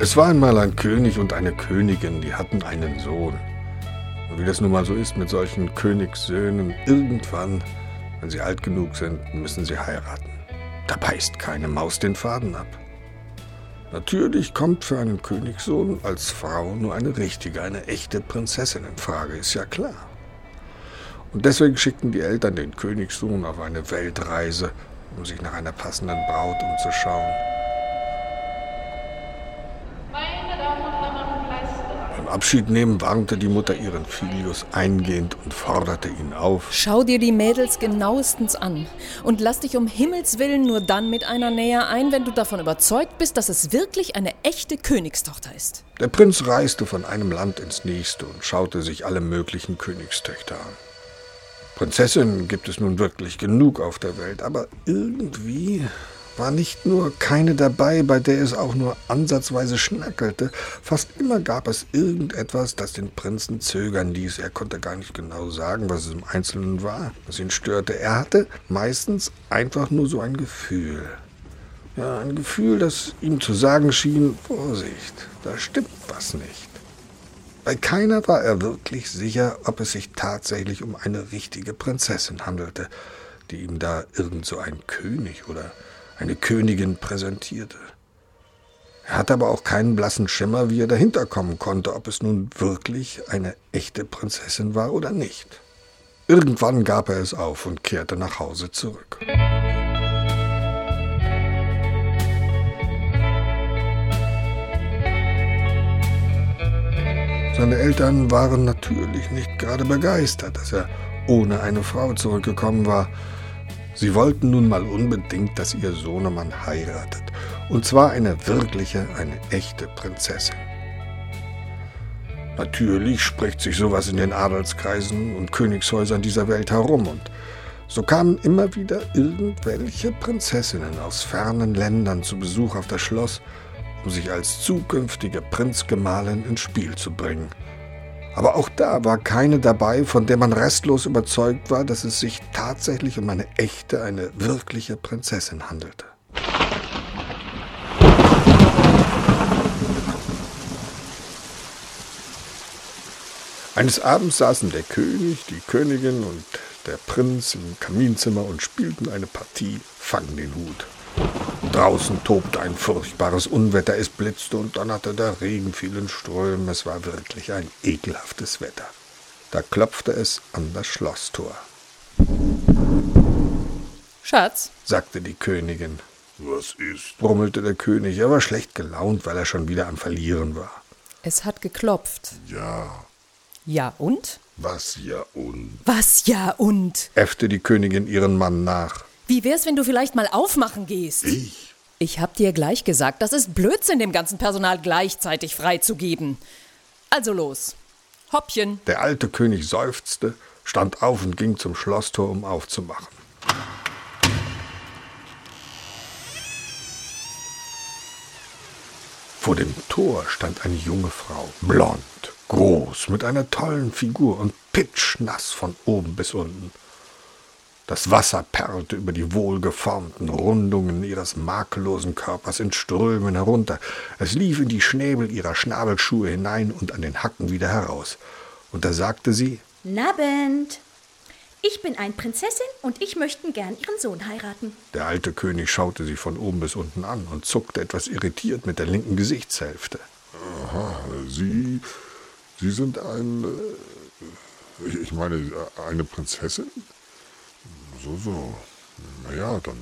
Es war einmal ein König und eine Königin, die hatten einen Sohn. Und wie das nun mal so ist mit solchen Königssöhnen, irgendwann, wenn sie alt genug sind, müssen sie heiraten. Da beißt keine Maus den Faden ab. Natürlich kommt für einen Königssohn als Frau nur eine richtige, eine echte Prinzessin in Frage, ist ja klar. Und deswegen schickten die Eltern den Königssohn auf eine Weltreise, um sich nach einer passenden Braut umzuschauen. Beim Abschied nehmen warnte die Mutter ihren Filius eingehend und forderte ihn auf. Schau dir die Mädels genauestens an und lass dich um Himmels Willen nur dann mit einer näher ein, wenn du davon überzeugt bist, dass es wirklich eine echte Königstochter ist. Der Prinz reiste von einem Land ins nächste und schaute sich alle möglichen Königstöchter an. Prinzessinnen gibt es nun wirklich genug auf der Welt, aber irgendwie war nicht nur keine dabei, bei der es auch nur ansatzweise schnackelte, fast immer gab es irgendetwas, das den Prinzen zögern ließ. Er konnte gar nicht genau sagen, was es im Einzelnen war, was ihn störte. Er hatte meistens einfach nur so ein Gefühl. Ja, ein Gefühl, das ihm zu sagen schien, Vorsicht, da stimmt was nicht. Bei keiner war er wirklich sicher, ob es sich tatsächlich um eine richtige Prinzessin handelte, die ihm da irgend so ein König oder eine Königin präsentierte. Er hatte aber auch keinen blassen Schimmer, wie er dahinter kommen konnte, ob es nun wirklich eine echte Prinzessin war oder nicht. Irgendwann gab er es auf und kehrte nach Hause zurück. Seine Eltern waren natürlich nicht gerade begeistert, dass er ohne eine Frau zurückgekommen war. Sie wollten nun mal unbedingt, dass ihr Sohnemann heiratet. Und zwar eine wirkliche, eine echte Prinzessin. Natürlich spricht sich sowas in den Adelskreisen und Königshäusern dieser Welt herum und so kamen immer wieder irgendwelche Prinzessinnen aus fernen Ländern zu Besuch auf das Schloss, um sich als zukünftige Prinzgemahlin ins Spiel zu bringen – aber auch da war keine dabei, von der man restlos überzeugt war, dass es sich tatsächlich um eine echte, eine wirkliche Prinzessin handelte. Eines Abends saßen der König, die Königin und der Prinz im Kaminzimmer und spielten eine Partie Fang den Hut. Draußen tobte ein furchtbares Unwetter, es blitzte und donnerte, der Regen fiel in Strömen, es war wirklich ein ekelhaftes Wetter. Da klopfte es an das Schlosstor. Schatz, sagte die Königin. Was ist? brummelte der König. Er war schlecht gelaunt, weil er schon wieder am Verlieren war. Es hat geklopft. Ja. Ja und? Was ja und? Was ja und? äffte die Königin ihren Mann nach. Wie wär's, wenn du vielleicht mal aufmachen gehst? Ich? Ich hab dir gleich gesagt, das ist Blödsinn, dem ganzen Personal gleichzeitig freizugeben. Also los. Hoppchen. Der alte König seufzte, stand auf und ging zum Schlosstor, um aufzumachen. Vor dem Tor stand eine junge Frau, blond, groß, mit einer tollen Figur und pitschnass von oben bis unten. Das Wasser perlte über die wohlgeformten Rundungen ihres makellosen Körpers in Strömen herunter. Es lief in die Schnäbel ihrer Schnabelschuhe hinein und an den Hacken wieder heraus. Und da sagte sie: Nabend. Ich bin ein Prinzessin und ich möchte gern Ihren Sohn heiraten. Der alte König schaute sie von oben bis unten an und zuckte etwas irritiert mit der linken Gesichtshälfte. Aha, Sie. Sie sind ein. Äh, ich meine, eine Prinzessin? So, so. Na ja, dann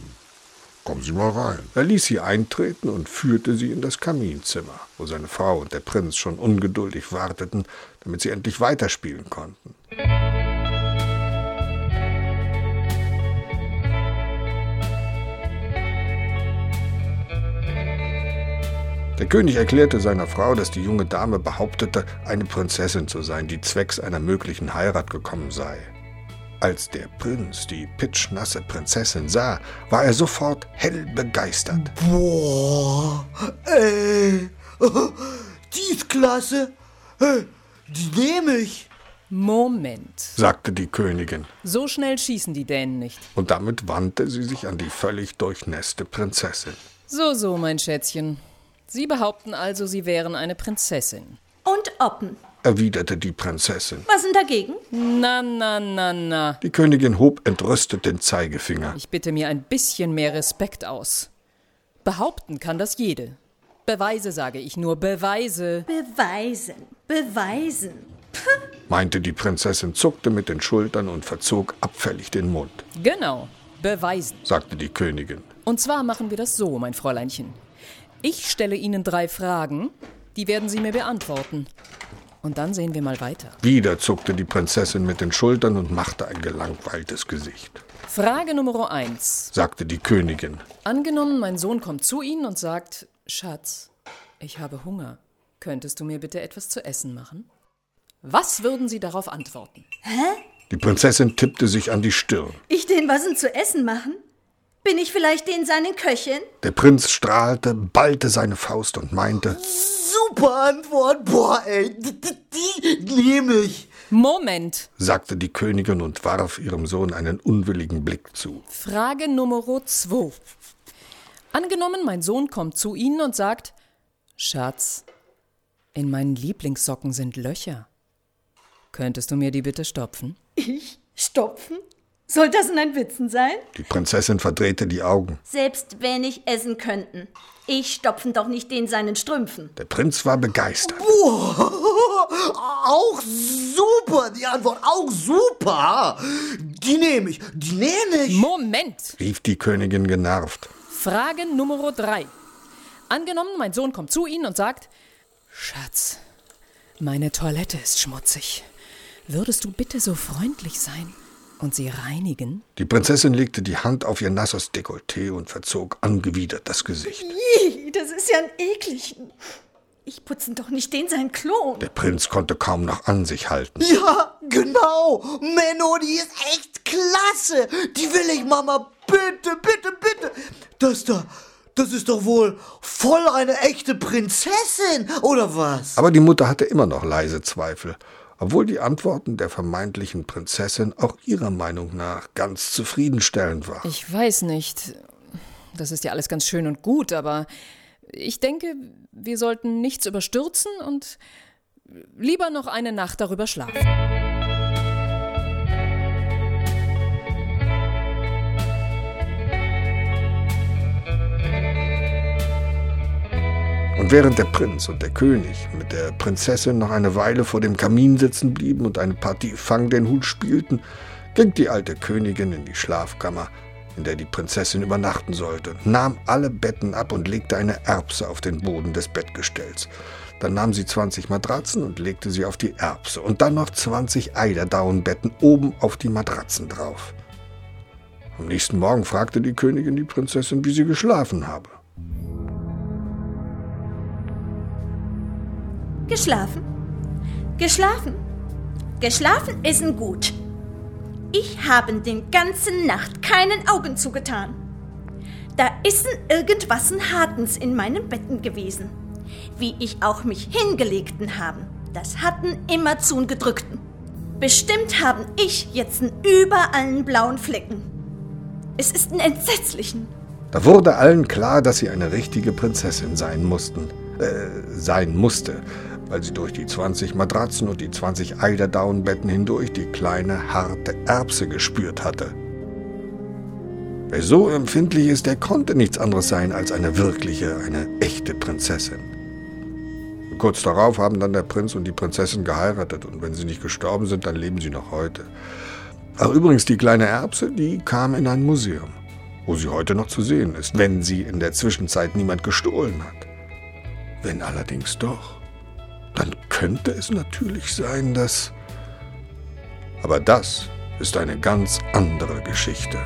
kommen Sie mal rein. Er ließ sie eintreten und führte sie in das Kaminzimmer, wo seine Frau und der Prinz schon ungeduldig warteten, damit sie endlich weiterspielen konnten. Der König erklärte seiner Frau, dass die junge Dame behauptete, eine Prinzessin zu sein, die zwecks einer möglichen Heirat gekommen sei. Als der Prinz die pitschnasse Prinzessin sah, war er sofort hell begeistert. Boah, ey, die ist klasse. Die nehme ich. Moment, sagte die Königin. So schnell schießen die Dänen nicht. Und damit wandte sie sich an die völlig durchnässte Prinzessin. So, so, mein Schätzchen. Sie behaupten also, Sie wären eine Prinzessin. Und Oppen. Erwiderte die Prinzessin. Was denn dagegen? Na, na, na, na. Die Königin hob entrüstet den Zeigefinger. Ich bitte mir ein bisschen mehr Respekt aus. Behaupten kann das jede. Beweise, sage ich nur, Beweise. Beweisen. Beweisen. meinte die Prinzessin, zuckte mit den Schultern und verzog abfällig den Mund, Genau, beweisen. sagte die Königin. Und zwar machen wir das so, mein Fräuleinchen. Ich stelle Ihnen drei Fragen, die werden Sie mir beantworten. Und dann sehen wir mal weiter. Wieder zuckte die Prinzessin mit den Schultern und machte ein gelangweiltes Gesicht, Frage Nummer eins. sagte die Königin. Angenommen, mein Sohn kommt zu Ihnen und sagt, Schatz, ich habe Hunger. Könntest du mir bitte etwas zu essen machen? Was würden Sie darauf antworten? Die Prinzessin tippte sich an die Stirn. Ich den was denn zu essen machen? Bin ich vielleicht den seinen Köchin? Der Prinz strahlte, ballte seine Faust und meinte, Super Antwort. Boah, ey, die, die, die nehme ich. Moment. sagte die Königin und warf ihrem Sohn einen unwilligen Blick zu. Frage Nummer zwei. Angenommen, mein Sohn kommt zu Ihnen und sagt, Schatz, in meinen Lieblingssocken sind Löcher. Könntest du mir die bitte stopfen? Ich? Stopfen? Soll das in ein Witzen sein? Die Prinzessin verdrehte die Augen. Selbst wenn ich essen könnten. Ich stopfen doch nicht den seinen Strümpfen. Der Prinz war begeistert. Auch super. Die Antwort auch super. Die nehme ich. Die nehme ich. Moment! rief die Königin genervt. Frage Nummer drei. Angenommen, mein Sohn kommt zu Ihnen und sagt, Schatz, meine Toilette ist schmutzig. Würdest du bitte so freundlich sein und sie reinigen? Die Prinzessin legte die Hand auf ihr nasses Dekolleté und verzog angewidert das Gesicht. Ih, das ist ja ein eklig. Ich putzen doch nicht den seinen Klon. Der Prinz konnte kaum noch an sich halten. Ja, genau. Menno, die ist echt klasse. Die will ich, Mama. Bitte, bitte, bitte. Das da, das ist doch wohl voll eine echte Prinzessin, oder was? Aber die Mutter hatte immer noch leise Zweifel, obwohl die Antworten der vermeintlichen Prinzessin auch ihrer Meinung nach ganz zufriedenstellend waren. Ich weiß nicht. Das ist ja alles ganz schön und gut, aber ich denke, wir sollten nichts überstürzen und lieber noch eine Nacht darüber schlafen. Und während der Prinz und der König mit der Prinzessin noch eine Weile vor dem Kamin sitzen blieben und eine Partie Fang den Hut spielten, ging die alte Königin in die Schlafkammer, in der die Prinzessin übernachten sollte, nahm alle Betten ab und legte eine Erbse auf den Boden des Bettgestells. Dann nahm sie 20 Matratzen und legte sie auf die Erbse und dann noch 20 Eiderdaunenbetten oben auf die Matratzen drauf. Am nächsten Morgen fragte die Königin die Prinzessin, wie sie geschlafen habe. Geschlafen? Geschlafen? Geschlafen ist n gut. Ich haben den ganzen Nacht keinen Augen zugetan. Da ist n irgendwas n Hartens in meinen Betten gewesen. Wie ich auch mich hingelegten haben, das hatten immer zun gedrückten. Bestimmt haben ich jetzt n überall n blauen Flecken. Es ist n entsetzlichen. Da wurde allen klar, dass sie eine richtige Prinzessin sein mussten, äh, sein musste, weil sie durch die 20 Matratzen und die 20 Eiderdaunenbetten hindurch die kleine, harte Erbse gespürt hatte. Wer so empfindlich ist, der konnte nichts anderes sein als eine wirkliche, eine echte Prinzessin. Kurz darauf haben dann der Prinz und die Prinzessin geheiratet und wenn sie nicht gestorben sind, dann leben sie noch heute. Ach übrigens, die kleine Erbse, die kam in ein Museum, wo sie heute noch zu sehen ist, wenn sie in der Zwischenzeit niemand gestohlen hat. Wenn allerdings doch, dann könnte es natürlich sein, dass... Aber das ist eine ganz andere Geschichte.